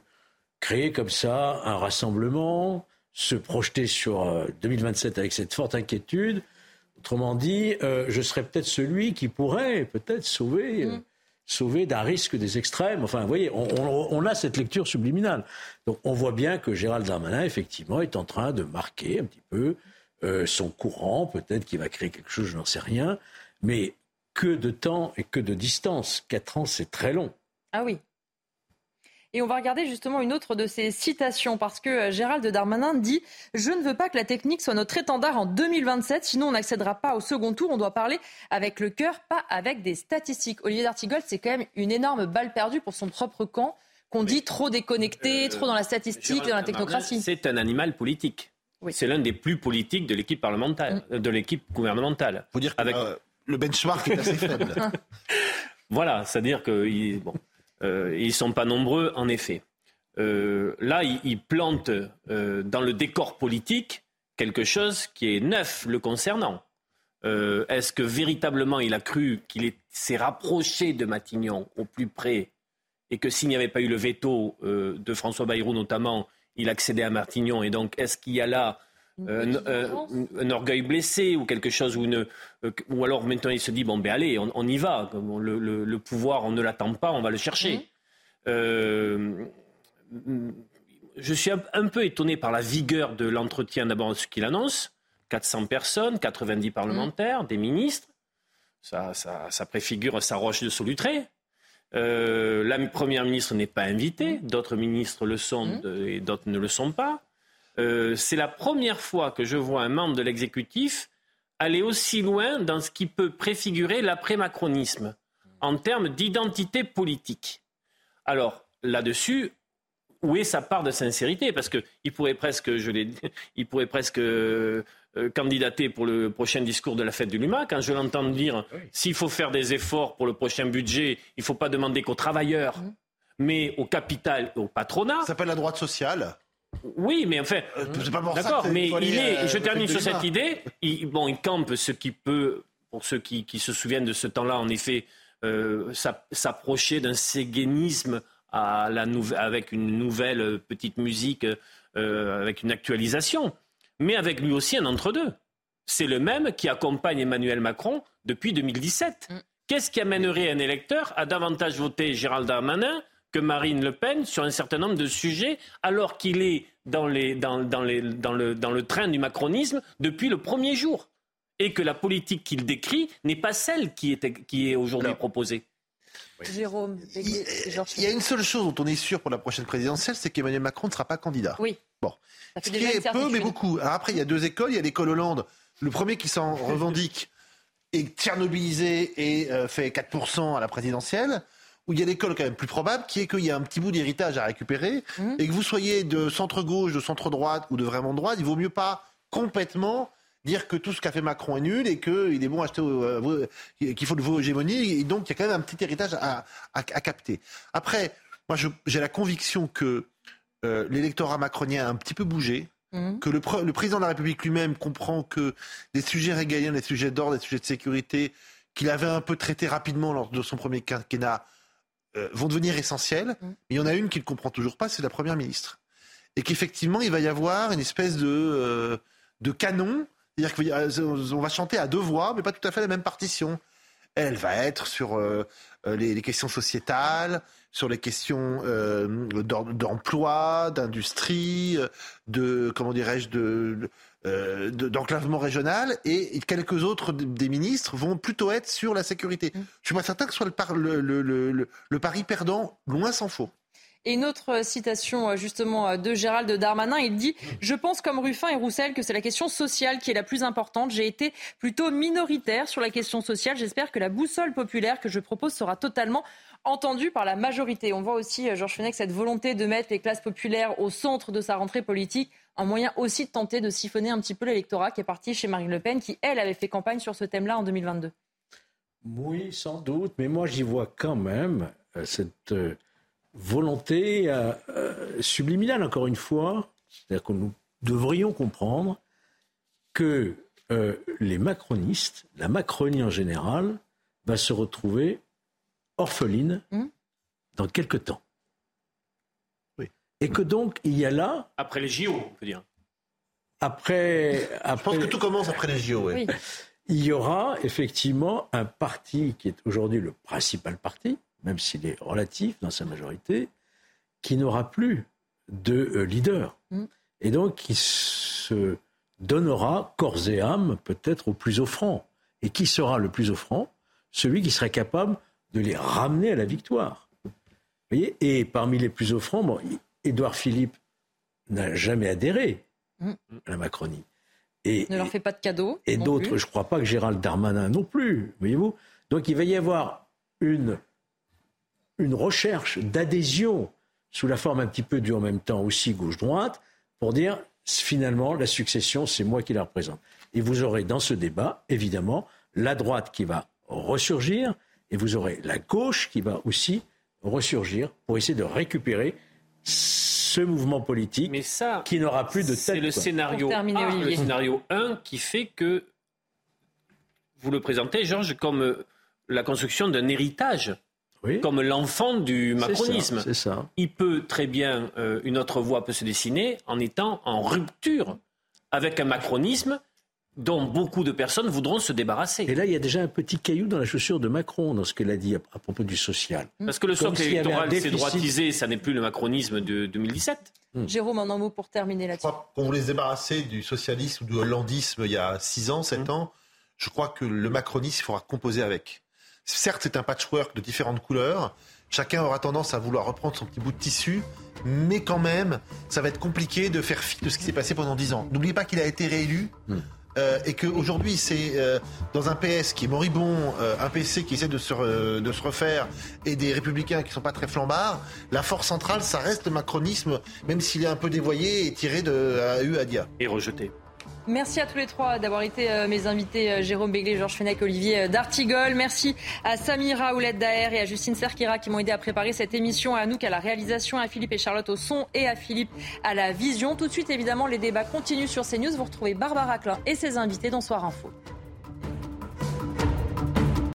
créer comme ça un rassemblement, se projeter sur euh, 2027 avec cette forte inquiétude, autrement dit, euh, je serais peut-être celui qui pourrait peut-être sauver, euh, sauver d'un risque des extrêmes. Enfin, vous voyez, on, on- on a cette lecture subliminale. Donc, on voit bien que Gérald Darmanin, effectivement, est en train de marquer un petit peu euh, son courant. Peut-être qu'il va créer quelque chose, je n'en sais rien. Mais que de temps et que de distance. Quatre ans, c'est très long. Ah oui. Et on va regarder justement une autre de ces citations parce que euh, Gérald Darmanin dit Je ne veux pas que la technique soit notre étendard en 2027, sinon on n'accédera pas au second tour. On doit parler avec le cœur, pas avec des statistiques. Olivier D'Artigol, c'est quand même une énorme balle perdue pour son propre camp, qu'on dit trop déconnecté, trop dans la statistique, dans la technocratie. C'est un animal politique. C'est l'un des plus politiques de l'équipe parlementaire, Mm. euh, de l'équipe gouvernementale. faut dire que euh, le benchmark est assez faible. Voilà, c'est-à-dire qu'ils bon, euh, sont pas nombreux, en effet. Euh, là, ils, ils plantent euh, dans le décor politique quelque chose qui est neuf le concernant. Euh, Est-ce que véritablement il a cru qu'il est- s'est rapproché de Matignon au plus près et que s'il n'y avait pas eu le veto de François Bayrou notamment, il accédait à Martignon. Et donc, est-ce qu'il y a là euh, un, un, orgueil blessé ou quelque chose ou, une, euh, ou alors maintenant il se dit bon ben allez on, y va. Le, le, le, pouvoir on ne l'attend pas on va le chercher. Mmh. euh, je suis un, peu étonné par la vigueur de l'entretien d'abord ce qu'il annonce. 400 personnes 90 parlementaires mmh. des ministres. Ça, ça, ça, préfigure sa roche de Solutré. La première ministre n'est pas invitée. Mmh. d'autres ministres le sont et d'autres ne le sont pas euh, c'est la première fois que je vois un membre de l'exécutif aller aussi loin dans ce qui peut préfigurer l'après-macronisme en termes d'identité politique. Alors, là-dessus, où est sa part de sincérité? Parce qu'il pourrait presque, je l'ai il pourrait presque euh, candidater pour le prochain discours de la fête du Luma. Quand je l'entends dire, s'il faut faire des efforts pour le prochain budget, il ne faut pas demander qu'aux travailleurs, mmh. mais au capital, au patronat. Ça s'appelle la droite sociale. Oui, mais enfin, euh, d'accord, mais il est, je termine sur cette idée, il, bon, il campe ce qui peut, pour ceux qui, se souviennent de ce temps-là, en effet, euh, s'approcher d'un séguénisme à la avec une nouvelle petite musique, euh, avec une actualisation, mais avec lui aussi un entre-deux. C'est le même qui accompagne Emmanuel Macron depuis 2017. Mm. Qu'est-ce qui amènerait un électeur à davantage voter Gérald Darmanin que Marine Le Pen sur un certain nombre de sujets, alors qu'il est dans, les, dans, dans, les, dans, le, dans le train du macronisme depuis le premier jour. Et que la politique qu'il décrit n'est pas celle qui est, qui est aujourd'hui proposée. Jérôme, il, il y a une seule chose dont on est sûr pour la prochaine présidentielle, c'est qu'Emmanuel Macron ne sera pas candidat. Oui. Bon. Ce qui est peu, mais beaucoup. Alors après, il y a deux écoles. Il y a l'école Hollande. Le premier qui s'en revendique est tchernobylisé et euh, fait 4% à la présidentielle où il y a l'école quand même plus probable, qui est qu'il y a un petit bout d'héritage à récupérer, mmh. et que vous soyez de centre-gauche, de centre-droite ou de vraiment droite, il vaut mieux pas complètement dire que tout ce qu'a fait Macron est nul et qu'il est bon acheter, euh, qu'il faut de vos hégémonies, et donc il y a quand même un petit héritage à, à, capter. Après, moi j'ai la conviction que euh, l'électorat macronien a un petit peu bougé, mmh. que le, le, président de la République lui-même comprend que des sujets régaliens, des sujets d'ordre, des sujets de sécurité, qu'il avait un peu traités rapidement lors de son premier quinquennat, euh, vont devenir essentielles. Mm. Mais il y en a une qu'il ne comprend toujours pas, c'est la Première ministre. Et qu'effectivement, il va y avoir une espèce de, euh, de canon. C'est-à-dire qu'on va chanter à deux voix, mais pas tout à fait la même partition. Elle va être sur euh, les, questions sociétales, sur les questions d'emploi, d'industrie, de comment dirais-je, de, euh, d'enclavement régional et quelques autres des ministres vont plutôt être sur la sécurité. Mm. Je ne suis pas certain que ce soit le, le, le, le pari perdant, loin s'en faut. Et une autre citation euh, justement euh, de Gérald Darmanin, il dit Je pense comme Ruffin et Roussel que c'est la question sociale qui est la plus importante. J'ai été plutôt minoritaire sur la question sociale. J'espère que la boussole populaire que je propose sera totalement entendue par la majorité. On voit aussi, Georges Fenech, cette volonté de mettre les classes populaires au centre de sa rentrée politique un moyen aussi de tenter de siphonner un petit peu l'électorat qui est parti chez Marine Le Pen, qui, elle, avait fait campagne sur ce thème-là en 2022. Oui, sans doute, mais moi j'y vois quand même euh, cette euh, volonté euh, subliminale, encore une fois, c'est-à-dire que nous devrions comprendre que les macronistes, la Macronie en général, va se retrouver orpheline mmh. dans quelques temps. Et que donc, il y a là. Après les JO, on peut dire. Après. après Je pense que tout commence après les JO, oui. Il y aura effectivement un parti qui est aujourd'hui le principal parti, même s'il est relatif dans sa majorité, qui n'aura plus de euh, leader. Mm. Et donc qui se donnera corps et âme peut-être au plus offrant. Et qui sera le plus offrant? Celui qui serait capable de les ramener à la victoire. Vous voyez et parmi les plus offrants, bon, Édouard Philippe n'a jamais adhéré mm. à la Macronie. Et, ne leur fait pas de cadeaux. Et d'autres, je ne crois pas que Gérald Darmanin non plus, voyez-vous. Donc il va y avoir une, une recherche d'adhésion sous la forme un petit peu du en même temps aussi gauche-droite pour dire finalement la succession, c'est moi qui la représente. Et vous aurez dans ce débat, évidemment, la droite qui va ressurgir et vous aurez la gauche qui va aussi ressurgir pour essayer de récupérer ce mouvement politique Mais ça, qui n'aura plus de tête. C'est le scénario, le scénario 1 qui fait que vous le présentez, Georges, comme euh, la construction d'un héritage. comme l'enfant du ça, macronisme. ça. Il peut très bien, euh, une autre voie peut se dessiner en étant en rupture avec un macronisme dont beaucoup de personnes voudront se débarrasser. Et là, il y a déjà un petit caillou dans la chaussure de Macron dans ce qu'elle a dit à, à propos du social. Parce que le socle électoral s'est déficit. droitisé, ça n'est plus le macronisme de 2017. Jérôme, un mot pour terminer là-dessus. Quand on voulait se débarrasser du socialisme ou du hollandisme il y a 6 ans, 7 ans, je crois que le macronisme, il faudra composer avec. Certes, c'est un patchwork de différentes couleurs. Chacun aura tendance à vouloir reprendre son petit bout de tissu, mais quand même, ça va être compliqué de faire fi de ce qui s'est passé pendant 10 ans. N'oubliez pas qu'il a été réélu. Euh, et qu'aujourd'hui, c'est euh, dans un PS qui est moribond, euh, un PC qui essaie de se, refaire, et des républicains qui sont pas très flambards, la force centrale, ça reste le macronisme, même s'il est un peu dévoyé et tiré de à U à Dia. Et rejeté. Merci à tous les trois d'avoir été euh, mes invités, euh, Jérôme Béglé, Georges Fenech, Olivier euh, D'Artigol. Merci à Samira Oulette Daher et à Justine Serkira qui m'ont aidé à préparer cette émission, à Anouk à la réalisation, à Philippe et Charlotte au son et à Philippe à la vision. Tout de suite, évidemment, les débats continuent sur CNews. Vous retrouvez Barbara Klein et ses invités dans Soir Info.